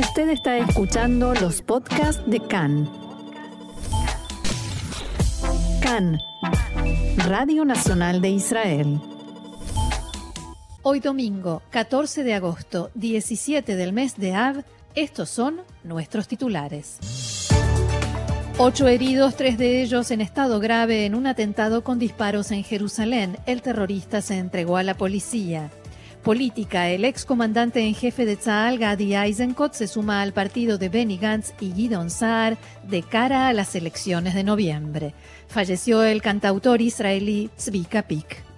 Usted está escuchando los podcasts de CAN. CAN, Radio Nacional de Israel. Hoy domingo, 14 de agosto, 17 del mes de Av, estos son nuestros titulares. Ocho heridos, tres de ellos en estado grave en un atentado con disparos en Jerusalén. El terrorista se entregó a la policía. Política, el excomandante en jefe de Tzal, Gadi Eisenkot, se suma al partido de Benny Gantz y Gidon Saar de cara a las elecciones de noviembre. Falleció el cantautor israelí Tzvika Pik.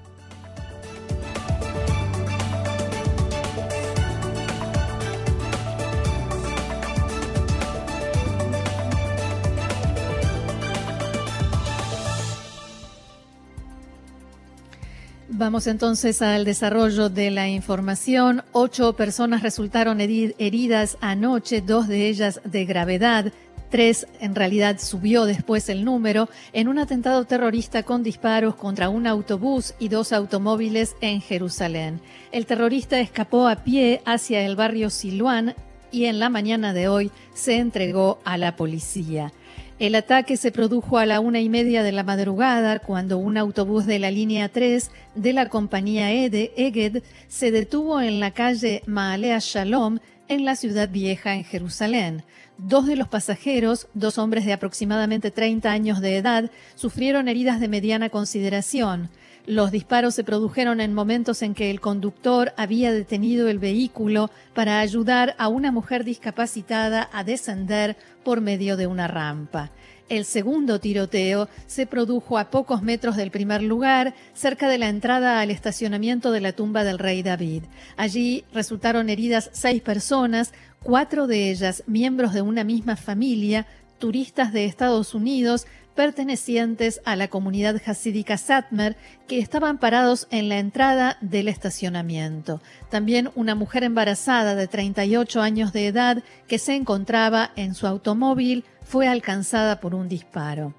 Vamos entonces al desarrollo de la información. Ocho personas resultaron heridas anoche, dos de ellas de gravedad. Tres, en realidad subió después el número, en un atentado terrorista con disparos contra un autobús y dos automóviles en Jerusalén. El terrorista escapó a pie hacia el barrio Siluán y en la mañana de hoy se entregó a la policía. El ataque se produjo a la una y media de la madrugada cuando un autobús de la línea 3 de la compañía EDE, Eged, se detuvo en la calle Maalea Shalom en la ciudad vieja en Jerusalén. Dos de los pasajeros, dos hombres de aproximadamente 30 años de edad, sufrieron heridas de mediana consideración. Los disparos se produjeron en momentos en que el conductor había detenido el vehículo para ayudar a una mujer discapacitada a descender por medio de una rampa. El segundo tiroteo se produjo a pocos metros del primer lugar, cerca de la entrada al estacionamiento de la tumba del rey David. Allí resultaron heridas seis personas, cuatro de ellas miembros de una misma familia, turistas de Estados Unidos, pertenecientes a la comunidad hasídica Satmer que estaban parados en la entrada del estacionamiento. También una mujer embarazada de 38 años de edad que se encontraba en su automóvil fue alcanzada por un disparo.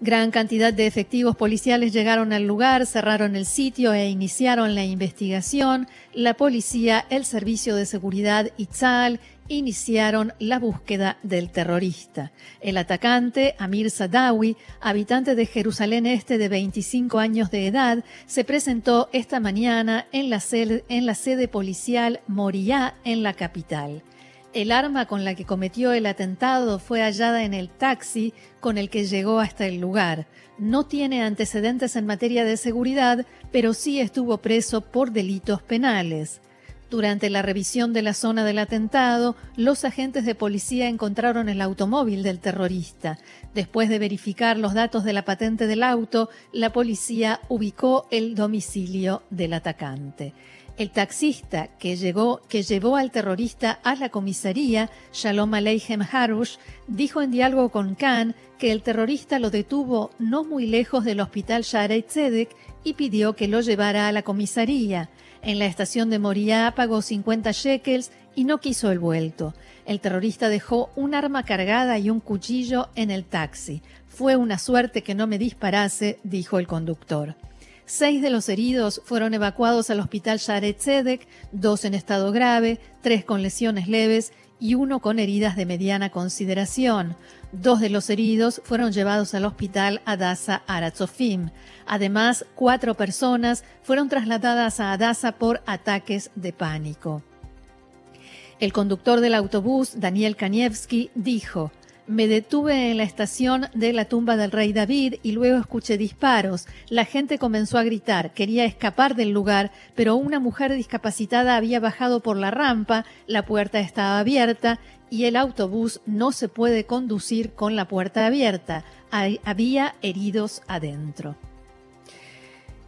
Gran cantidad de efectivos policiales llegaron al lugar, cerraron el sitio e iniciaron la investigación. La policía, el servicio de seguridad Itzal iniciaron la búsqueda del terrorista. El atacante, Amir Sadawi, habitante de Jerusalén Este de 25 años de edad, se presentó esta mañana en la, sede, policial Moriah en la capital. El arma con la que cometió el atentado fue hallada en el taxi con el que llegó hasta el lugar. No tiene antecedentes en materia de seguridad, pero sí estuvo preso por delitos penales. Durante la revisión de la zona del atentado, los agentes de policía encontraron el automóvil del terrorista. Después de verificar los datos de la patente del auto, la policía ubicó el domicilio del atacante. El taxista que, llevó al terrorista a la comisaría, Shalom Aleichem Harush, dijo en diálogo con Khan que el terrorista lo detuvo no muy lejos del hospital Sharei Tzedek y pidió que lo llevara a la comisaría. En la estación de Moriah pagó 50 shekels y no quiso el vuelto. El terrorista dejó un arma cargada y un cuchillo en el taxi. Fue una suerte que no me disparase, dijo el conductor. Seis de los heridos fueron evacuados al hospital Sharet Tzedek, dos en estado grave, tres con lesiones leves y uno con heridas de mediana consideración. Dos de los heridos fueron llevados al hospital Adasa Aratzofim. Además, cuatro personas fueron trasladadas a Adasa por ataques de pánico. El conductor del autobús, Daniel Kanievski, dijo, me detuve en la estación de la tumba del rey David y luego escuché disparos. La gente comenzó a gritar, quería escapar del lugar, pero una mujer discapacitada había bajado por la rampa, la puerta estaba abierta y el autobús no se puede conducir con la puerta abierta. había heridos adentro.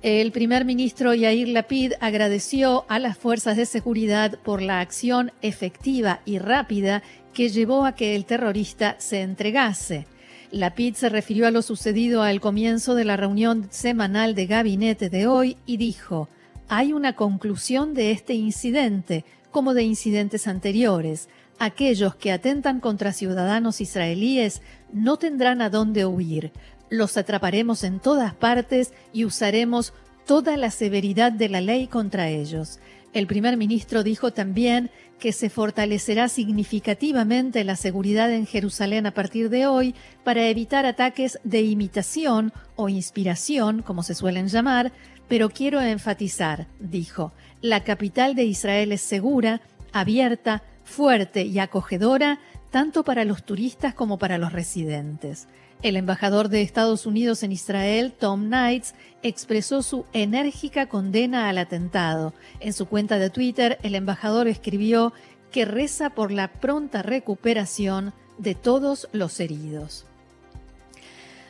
El primer ministro Yair Lapid agradeció a las fuerzas de seguridad por la acción efectiva y rápida que llevó a que el terrorista se entregase. Lapid se refirió a lo sucedido al comienzo de la reunión semanal de gabinete de hoy y dijo, hay una conclusión de este incidente, como de incidentes anteriores. Aquellos que atentan contra ciudadanos israelíes no tendrán a dónde huir. Los atraparemos en todas partes y usaremos toda la severidad de la ley contra ellos. El primer ministro dijo también que se fortalecerá significativamente la seguridad en Jerusalén a partir de hoy para evitar ataques de imitación o inspiración, como se suelen llamar, pero quiero enfatizar, dijo, la capital de Israel es segura, abierta, fuerte y acogedora tanto para los turistas como para los residentes. El embajador de Estados Unidos en Israel, Tom Knights, expresó su enérgica condena al atentado. En su cuenta de Twitter, el embajador escribió que reza por la pronta recuperación de todos los heridos.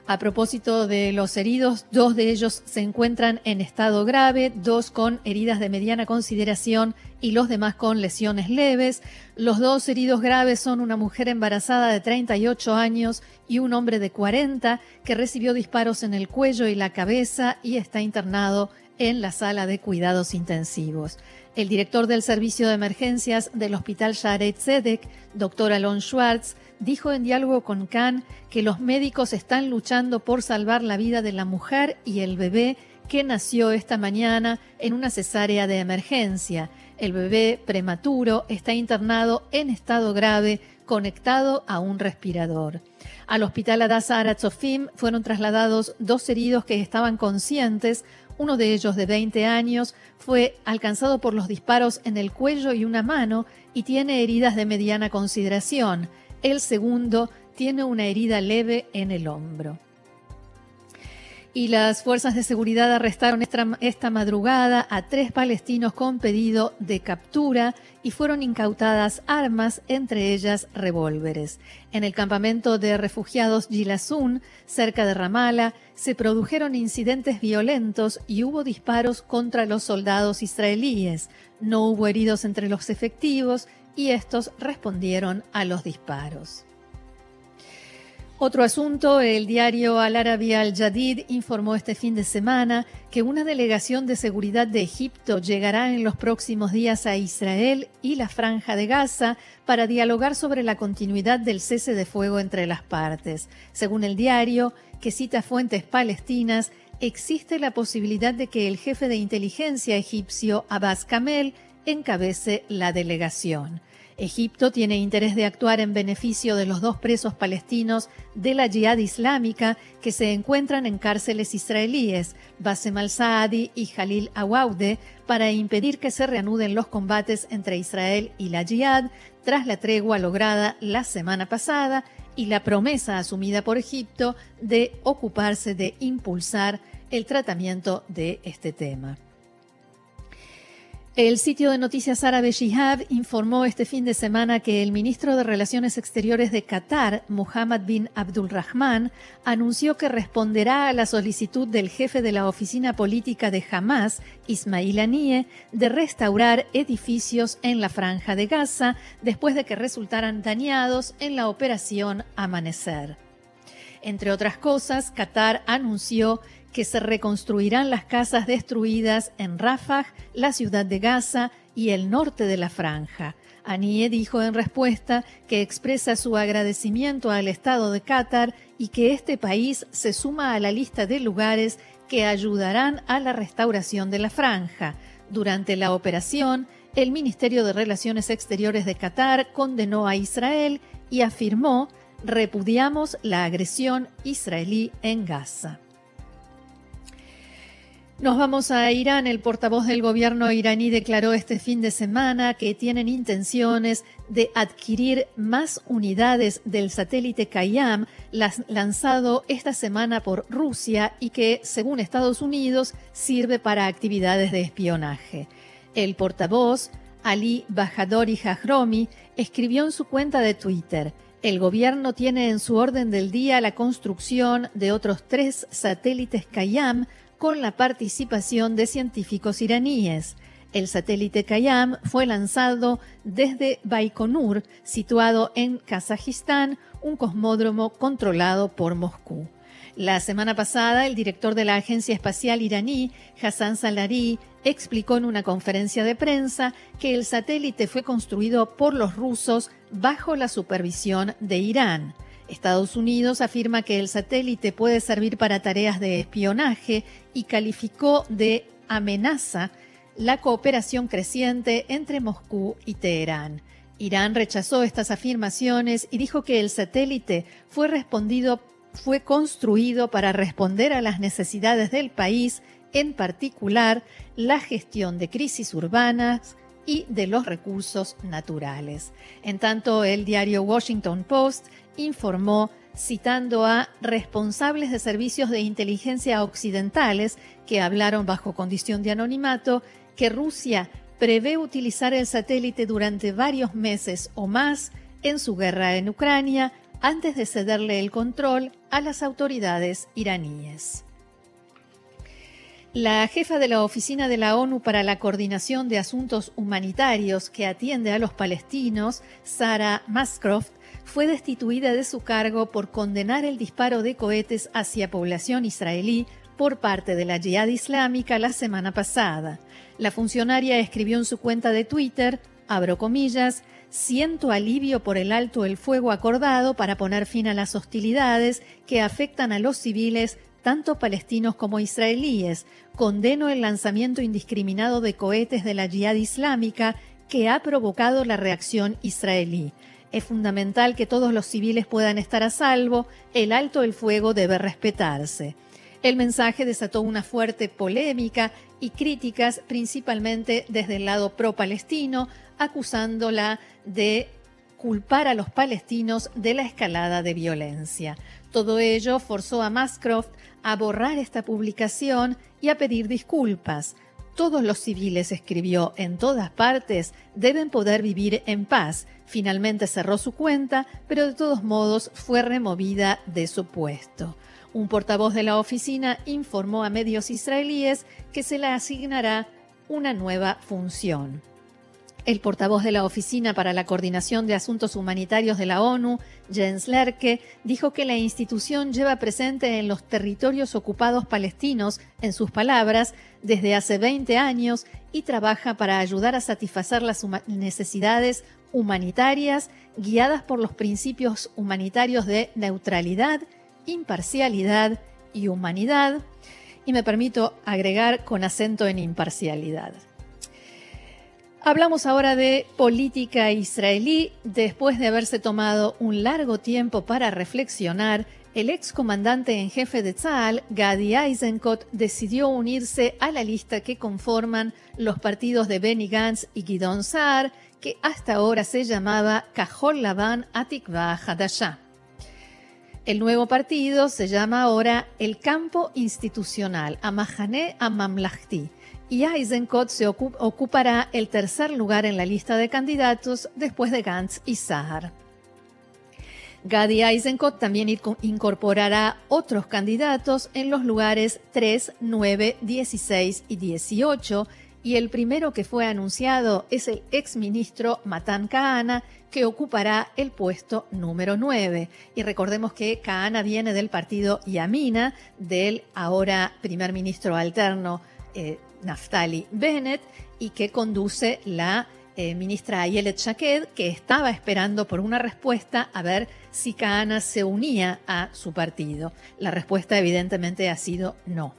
A propósito de los heridos, dos de ellos se encuentran en estado grave, dos con heridas de mediana consideración y los demás con lesiones leves. Los dos heridos graves son una mujer embarazada de 38 años y un hombre de 40 que recibió disparos en el cuello y la cabeza y está internado en la sala de cuidados intensivos. El director del Servicio de Emergencias del Hospital Sharet Zedek, doctor Alon Schwartz, dijo en diálogo con Khan que los médicos están luchando por salvar la vida de la mujer y el bebé que nació esta mañana en una cesárea de emergencia. El bebé prematuro está internado en estado grave, conectado a un respirador. Al hospital Adasa Aratzofim fueron trasladados dos heridos que estaban conscientes. Uno de ellos, de 20 años, fue alcanzado por los disparos en el cuello y una mano y tiene heridas de mediana consideración. El segundo tiene una herida leve en el hombro. Y las fuerzas de seguridad arrestaron esta, madrugada a tres palestinos con pedido de captura y fueron incautadas armas, entre ellas revólveres. En el campamento de refugiados Gilasun, cerca de Ramala, se produjeron incidentes violentos y hubo disparos contra los soldados israelíes. No hubo heridos entre los efectivos y estos respondieron a los disparos. Otro asunto, el diario Al Arabi Al Jadid informó este fin de semana que una delegación de seguridad de Egipto llegará en los próximos días a Israel y la franja de Gaza para dialogar sobre la continuidad del cese de fuego entre las partes. Según el diario, que cita fuentes palestinas, existe la posibilidad de que el jefe de inteligencia egipcio Abbas Kamel encabece la delegación. Egipto tiene interés de actuar en beneficio de los dos presos palestinos de la Jihad Islámica que se encuentran en cárceles israelíes, Bassem al-Saadi y Jalil Awaude, para impedir que se reanuden los combates entre Israel y la Jihad tras la tregua lograda la semana pasada y la promesa asumida por Egipto de ocuparse de impulsar el tratamiento de este tema. El sitio de noticias árabe Shihab informó este fin de semana que el ministro de Relaciones Exteriores de Qatar, Mohammed bin Abdulrahman, anunció que responderá a la solicitud del jefe de la oficina política de Hamas, Ismail Haniyeh, de restaurar edificios en la franja de Gaza después de que resultaran dañados en la operación Amanecer. Entre otras cosas, Qatar anunció que se reconstruirán las casas destruidas en Rafah, la ciudad de Gaza y el norte de la franja. Anie dijo en respuesta que expresa su agradecimiento al Estado de Qatar y que este país se suma a la lista de lugares que ayudarán a la restauración de la franja. Durante la operación, el Ministerio de Relaciones Exteriores de Qatar condenó a Israel y afirmó repudiamos la agresión israelí en Gaza. Nos vamos a Irán. El portavoz del gobierno iraní declaró este fin de semana que tienen intenciones de adquirir más unidades del satélite Kayam lanzado esta semana por Rusia y que, según Estados Unidos, sirve para actividades de espionaje. El portavoz, Ali Bajadori Jahromi, escribió en su cuenta de Twitter, el gobierno tiene en su orden del día la construcción de otros tres satélites Kayam con la participación de científicos iraníes. El satélite Kayam fue lanzado desde Baikonur, situado en Kazajistán, un cosmódromo controlado por Moscú. La semana pasada, el director de la Agencia Espacial iraní, Hassan Salari, explicó en una conferencia de prensa que el satélite fue construido por los rusos bajo la supervisión de Irán. Estados Unidos afirma que el satélite puede servir para tareas de espionaje y calificó de amenaza la cooperación creciente entre Moscú y Teherán. Irán rechazó estas afirmaciones y dijo que el satélite fue, respondido, fue construido para responder a las necesidades del país, en particular la gestión de crisis urbanas y de los recursos naturales. En tanto, el diario Washington Post informó citando a responsables de servicios de inteligencia occidentales que hablaron bajo condición de anonimato que Rusia prevé utilizar el satélite durante varios meses o más en su guerra en Ucrania antes de cederle el control a las autoridades iraníes. La jefa de la Oficina de la ONU para la Coordinación de Asuntos Humanitarios que atiende a los palestinos, Sarah Mascroft, fue destituida de su cargo por condenar el disparo de cohetes hacia población israelí por parte de la Jihad Islámica la semana pasada. La funcionaria escribió en su cuenta de Twitter, abro comillas, siento alivio por el alto el fuego acordado para poner fin a las hostilidades que afectan a los civiles, tanto palestinos como israelíes. Condeno el lanzamiento indiscriminado de cohetes de la Jihad Islámica que ha provocado la reacción israelí. Es fundamental que todos los civiles puedan estar a salvo. El alto el fuego debe respetarse. El mensaje desató una fuerte polémica y críticas principalmente desde el lado pro-palestino, acusándola de culpar a los palestinos de la escalada de violencia. Todo ello forzó a Mascroft a borrar esta publicación y a pedir disculpas. Todos los civiles, escribió, en todas partes, deben poder vivir en paz. Finalmente cerró su cuenta, pero de todos modos fue removida de su puesto. Un portavoz de la oficina informó a medios israelíes que se le asignará una nueva función. El portavoz de la Oficina para la Coordinación de Asuntos Humanitarios de la ONU, Jens Lerke, dijo que la institución lleva presente en los territorios ocupados palestinos, en sus palabras, desde hace 20 años y trabaja para ayudar a satisfacer las necesidades humanitarias guiadas por los principios humanitarios de neutralidad imparcialidad y humanidad, y me permito agregar con acento en imparcialidad. Hablamos ahora de política israelí. Después de haberse tomado un largo tiempo para reflexionar, el excomandante en jefe de Tzal, Gadi Eisenkot, decidió unirse a la lista que conforman los partidos de Benny Gantz y Gidon Saar, que hasta ahora se llamaba Kahol Lavan Atikva Hadashah. El nuevo partido se llama ahora el Campo Institucional, Amahane Amamlahti, y Eisenkot se ocupará el tercer lugar en la lista de candidatos después de Gantz y Sahar. Gadi Eisenkot también incorporará otros candidatos en los lugares 3, 9, 16 y 18, y el primero que fue anunciado es el exministro Matan Kahana, que ocupará el puesto número 9. Y recordemos que Kahana viene del partido Yamina, del ahora primer ministro alterno eh, Naftali Bennett, y que conduce la eh, ministra Ayelet Shaked, que estaba esperando por una respuesta a ver si Kahana se unía a su partido. La respuesta evidentemente ha sido no.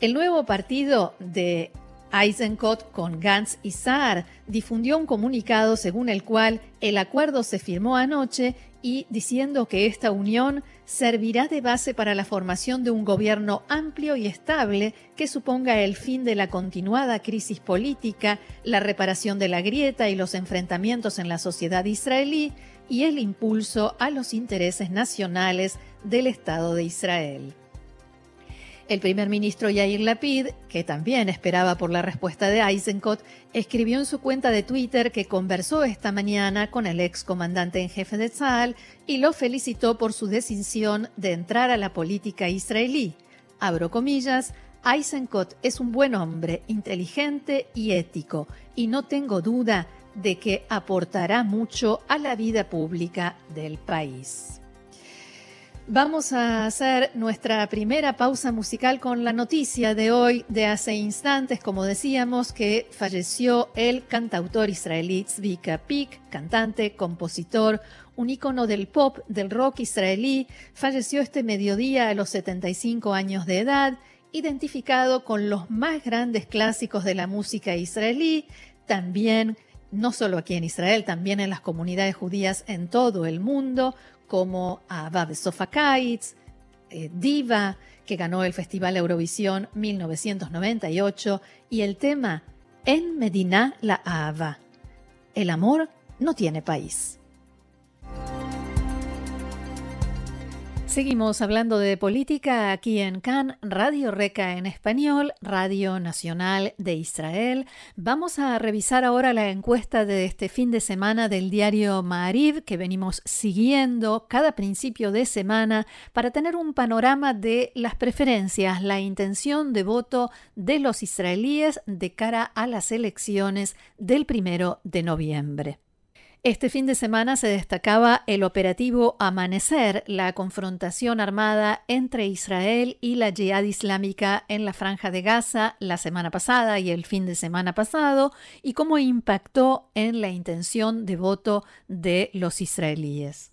El nuevo partido de Eisenkot con Gantz y Saar difundió un comunicado según el cual el acuerdo se firmó anoche y diciendo que esta unión servirá de base para la formación de un gobierno amplio y estable que suponga el fin de la continuada crisis política, la reparación de la grieta y los enfrentamientos en la sociedad israelí y el impulso a los intereses nacionales del Estado de Israel. El primer ministro Yair Lapid, que también esperaba por la respuesta de Eisenkot, escribió en su cuenta de Twitter que conversó esta mañana con el ex comandante en jefe de Tzal y lo felicitó por su decisión de entrar a la política israelí. Abro comillas, Eisenkot es un buen hombre, inteligente y ético, y no tengo duda de que aportará mucho a la vida pública del país. Vamos a hacer nuestra primera pausa musical con la noticia de hoy, de hace instantes, como decíamos, que falleció el cantautor israelí Tzvika Pik, cantante, compositor, un ícono del pop, del rock israelí. Falleció este mediodía a los 75 años de edad identificado con los más grandes clásicos de la música israelí, también no solo aquí en Israel, también en las comunidades judías en todo el mundo, como Abab Sofakaitz, eh, Diva, que ganó el Festival Eurovisión 1998, y el tema En Medina la Ava. El amor no tiene país. Seguimos hablando de política aquí en CAN, Radio Reca en español, Radio Nacional de Israel. Vamos a revisar ahora la encuesta de este fin de semana del diario Maariv que venimos siguiendo cada principio de semana para tener un panorama de las preferencias, la intención de voto de los israelíes de cara a las elecciones del primero de noviembre. Este fin de semana se destacaba el operativo Amanecer, la confrontación armada entre Israel y la Jihad Islámica en la franja de Gaza la semana pasada y el fin de semana pasado, y cómo impactó en la intención de voto de los israelíes.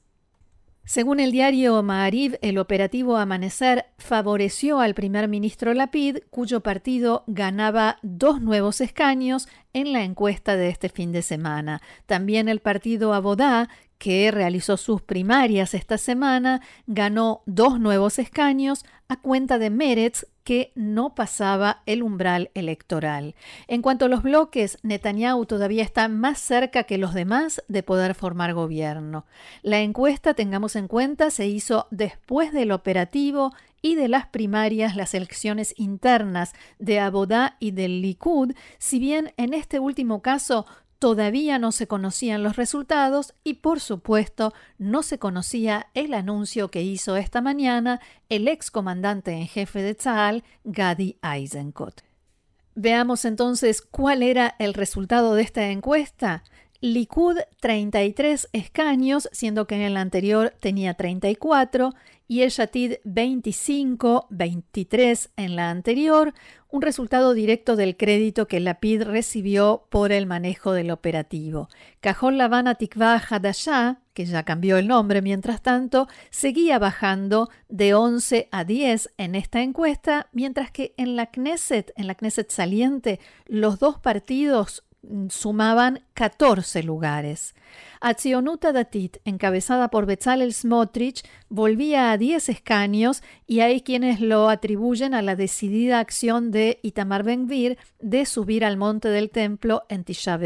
Según el diario Maariv, el operativo Amanecer favoreció al primer ministro Lapid, cuyo partido ganaba dos nuevos escaños en la encuesta de este fin de semana. También el partido Abodá, que realizó sus primarias esta semana, ganó dos nuevos escaños a cuenta de Meretz, que no pasaba el umbral electoral. En cuanto a los bloques, Netanyahu todavía está más cerca que los demás de poder formar gobierno. La encuesta, tengamos en cuenta, se hizo después del operativo y de las primarias, las elecciones internas de Abodá y del Likud, si bien en este último caso Todavía no se conocían los resultados y por supuesto no se conocía el anuncio que hizo esta mañana el ex comandante en jefe de Tzal, Gadi Eisenkot. Veamos entonces cuál era el resultado de esta encuesta. Likud 33 escaños, siendo que en el anterior tenía 34, y el Yatid 25, 23 en la anterior, un resultado directo del crédito que Lapid recibió por el manejo del operativo. Cajón Lavana Tikva Hadashah, que ya cambió el nombre mientras tanto, seguía bajando de 11 a 10 en esta encuesta, mientras que en la Knesset, en la Knesset saliente, los dos partidos sumaban 14 lugares. Atzionuta Datit, encabezada por Bezalel Smotrich, volvía a 10 escaños y hay quienes lo atribuyen a la decidida acción de Itamar Ben-Gvir de subir al monte del templo en Tisha.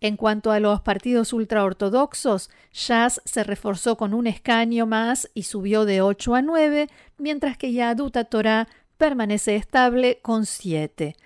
En cuanto a los partidos ultraortodoxos, Shas se reforzó con un escaño más y subió de 8 a 9, mientras que Yaduta Torah permanece estable con 7.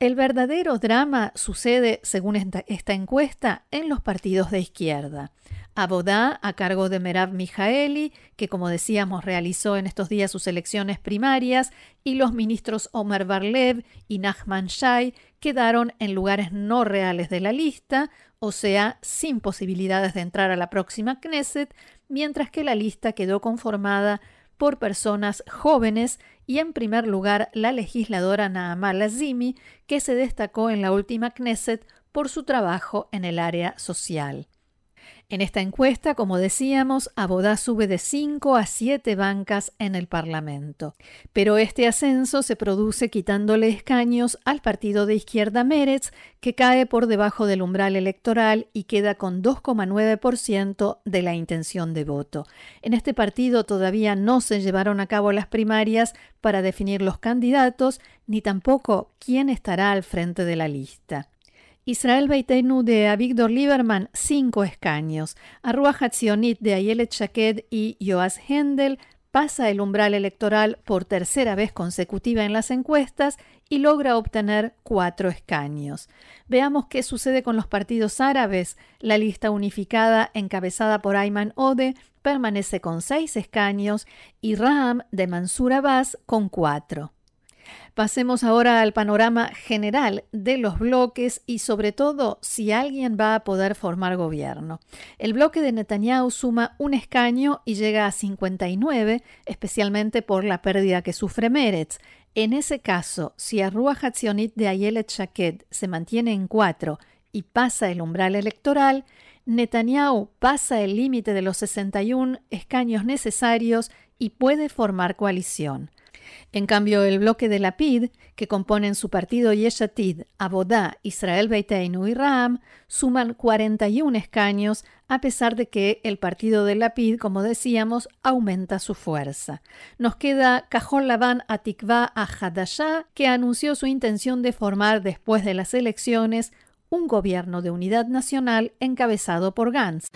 El verdadero drama sucede, según esta, encuesta, en los partidos de izquierda. Abodá, a cargo de Merav Mijaeli, que como decíamos realizó en estos días sus elecciones primarias, y los ministros Omar Barlev y Nachman Shai quedaron en lugares no reales de la lista, o sea, sin posibilidades de entrar a la próxima Knesset, mientras que la lista quedó conformada por personas jóvenes y en primer lugar la legisladora Naama Lazimi, que se destacó en la última Knesset por su trabajo en el área social. En esta encuesta, como decíamos, Abodá sube de 5 a 7 bancas en el Parlamento. Pero este ascenso se produce quitándole escaños al partido de izquierda Meretz, que cae por debajo del umbral electoral y queda con 2,9% de la intención de voto. En este partido todavía no se llevaron a cabo las primarias para definir los candidatos, ni tampoco quién estará al frente de la lista. Israel Beitenu de Avigdor Lieberman, cinco escaños. Arrua Hatzionit de Ayelet Shaked y Joas Hendel pasa el umbral electoral por tercera vez consecutiva en las encuestas y logra obtener cuatro escaños. Veamos qué sucede con los partidos árabes. La lista unificada encabezada por Ayman Ode permanece con seis escaños y Ram de Mansur Abbas con cuatro. Pasemos ahora al panorama general de los bloques y sobre todo si alguien va a poder formar gobierno. El bloque de Netanyahu suma un escaño y llega a 59, especialmente por la pérdida que sufre Meretz. En ese caso, si Arrua Hatzionit de Ayelet Shaked se mantiene en cuatro y pasa el umbral electoral, Netanyahu pasa el límite de los 61 escaños necesarios y puede formar coalición. En cambio, el bloque de la PID, que componen su partido Yeshatid, Abodá, Israel Beiteinu y Ram, suman 41 escaños, a pesar de que el partido de la PID, como decíamos, aumenta su fuerza. Nos queda Cajón Labán Atikva Ahadashá, que anunció su intención de formar después de las elecciones un gobierno de unidad nacional encabezado por Gantz.